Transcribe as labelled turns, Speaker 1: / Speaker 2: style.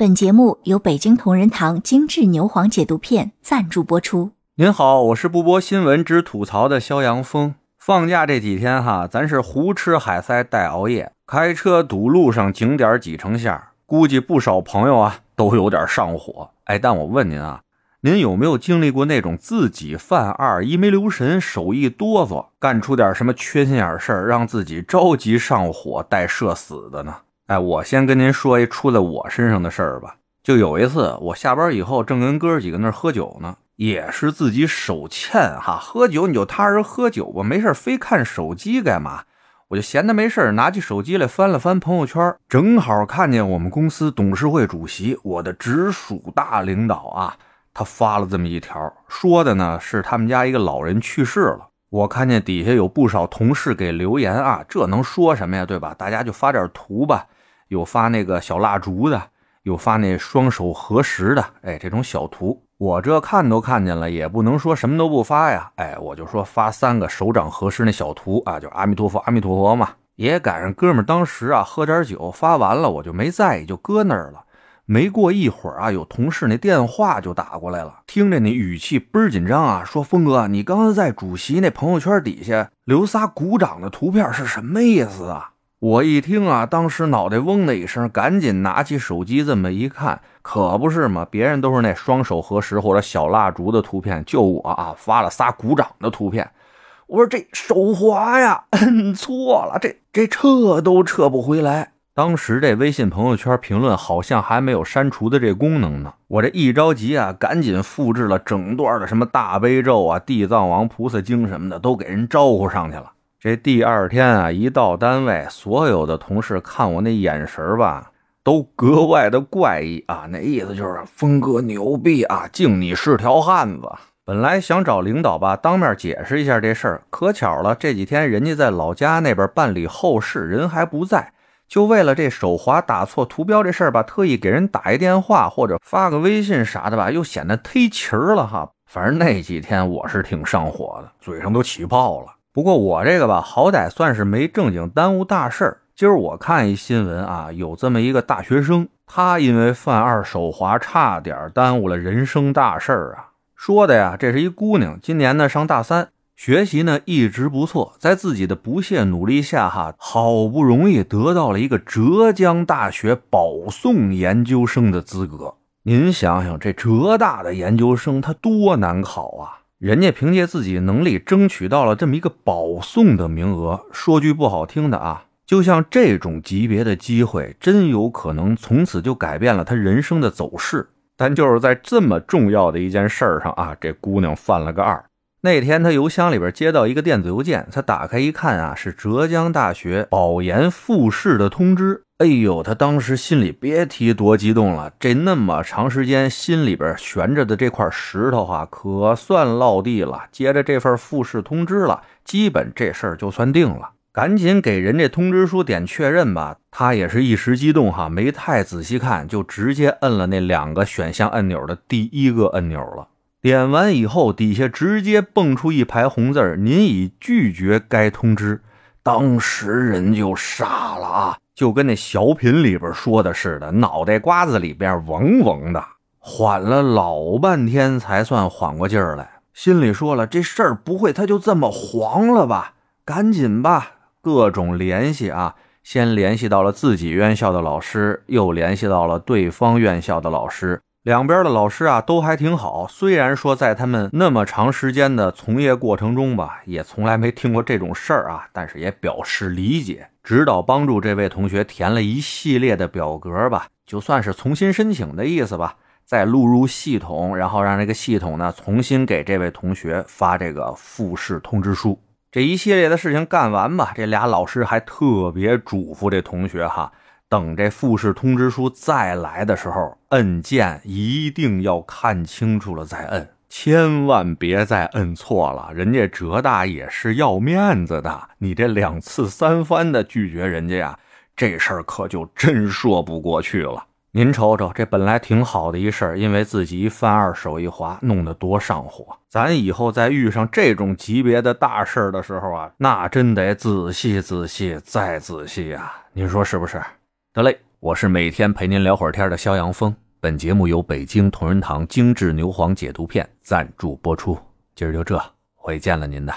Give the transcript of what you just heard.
Speaker 1: 本节目由北京同仁堂精致牛黄解毒片赞助播出。
Speaker 2: 您好，我是不播新闻只吐槽的肖阳峰。放假这几天哈，咱是胡吃海塞带熬夜，开车堵路上景点挤成线儿，估计不少朋友啊都有点上火。哎，但我问您啊，您有没有经历过那种自己犯二一没留神，手一哆嗦，干出点什么缺心眼事儿，让自己着急上火带社死的呢？哎，我先跟您说一出在我身上的事儿吧。就有一次，我下班以后正跟哥几个那儿喝酒呢，也是自己手欠哈。喝酒你就踏实喝酒吧，没事非看手机干嘛？我就闲的没事拿起手机来翻了翻朋友圈，正好看见我们公司董事会主席，我的直属大领导啊，他发了这么一条，说的呢是他们家一个老人去世了。我看见底下有不少同事给留言啊，这能说什么呀？对吧？大家就发点图吧。有发那个小蜡烛的，有发那双手合十的，哎，这种小图，我这看都看见了，也不能说什么都不发呀，哎，我就说发三个手掌合十那小图啊，就阿弥陀佛，阿弥陀佛嘛。也赶上哥们当时啊喝点酒，发完了我就没在意，就搁那儿了。没过一会儿啊，有同事那电话就打过来了，听着那语气倍儿紧张啊，说峰哥，你刚才在主席那朋友圈底下留仨鼓掌的图片是什么意思啊？我一听啊，当时脑袋嗡的一声，赶紧拿起手机这么一看，可不是嘛，别人都是那双手合十或者小蜡烛的图片，就我啊发了仨鼓掌的图片。我说这手滑呀，摁错了，这这撤都撤不回来。当时这微信朋友圈评论好像还没有删除的这功能呢，我这一着急啊，赶紧复制了整段的什么大悲咒啊、地藏王菩萨经什么的，都给人招呼上去了。这第二天啊，一到单位，所有的同事看我那眼神吧，都格外的怪异啊。那意思就是峰哥牛逼啊，敬你是条汉子。本来想找领导吧，当面解释一下这事儿，可巧了，这几天人家在老家那边办理后事，人还不在，就为了这手滑打错图标这事儿吧，特意给人打一电话或者发个微信啥的吧，又显得忒勤儿了哈。反正那几天我是挺上火的，嘴上都起泡了。不过我这个吧，好歹算是没正经耽误大事儿。今儿我看一新闻啊，有这么一个大学生，他因为犯二手滑，差点耽误了人生大事儿啊。说的呀，这是一姑娘，今年呢上大三，学习呢一直不错，在自己的不懈努力下，哈，好不容易得到了一个浙江大学保送研究生的资格。您想想，这浙大的研究生他多难考啊！人家凭借自己能力争取到了这么一个保送的名额，说句不好听的啊，就像这种级别的机会，真有可能从此就改变了他人生的走势。但就是在这么重要的一件事儿上啊，这姑娘犯了个二。那天她邮箱里边接到一个电子邮件，她打开一看啊，是浙江大学保研复试的通知。哎呦，他当时心里别提多激动了。这那么长时间心里边悬着的这块石头哈，可算落地了。接着这份复试通知了，基本这事儿就算定了。赶紧给人家通知书点确认吧。他也是一时激动哈，没太仔细看，就直接摁了那两个选项按钮的第一个按钮了。点完以后，底下直接蹦出一排红字您已拒绝该通知。”当时人就傻了啊。就跟那小品里边说的似的，脑袋瓜子里边嗡嗡的，缓了老半天才算缓过劲儿来，心里说了这事儿不会他就这么黄了吧？赶紧吧，各种联系啊，先联系到了自己院校的老师，又联系到了对方院校的老师。两边的老师啊都还挺好，虽然说在他们那么长时间的从业过程中吧，也从来没听过这种事儿啊，但是也表示理解，指导帮助这位同学填了一系列的表格吧，就算是重新申请的意思吧，再录入系统，然后让这个系统呢重新给这位同学发这个复试通知书。这一系列的事情干完吧，这俩老师还特别嘱咐这同学哈。等这复试通知书再来的时候，摁键一定要看清楚了再摁，千万别再摁错了。人家浙大也是要面子的，你这两次三番的拒绝人家呀，这事儿可就真说不过去了。您瞅瞅，这本来挺好的一事儿，因为自己一犯二手一滑，弄得多上火。咱以后再遇上这种级别的大事儿的时候啊，那真得仔细仔细再仔细呀。您说是不是？得嘞，我是每天陪您聊会儿天的肖阳峰。本节目由北京同仁堂精致牛黄解毒片赞助播出。今儿就这，回见了您的。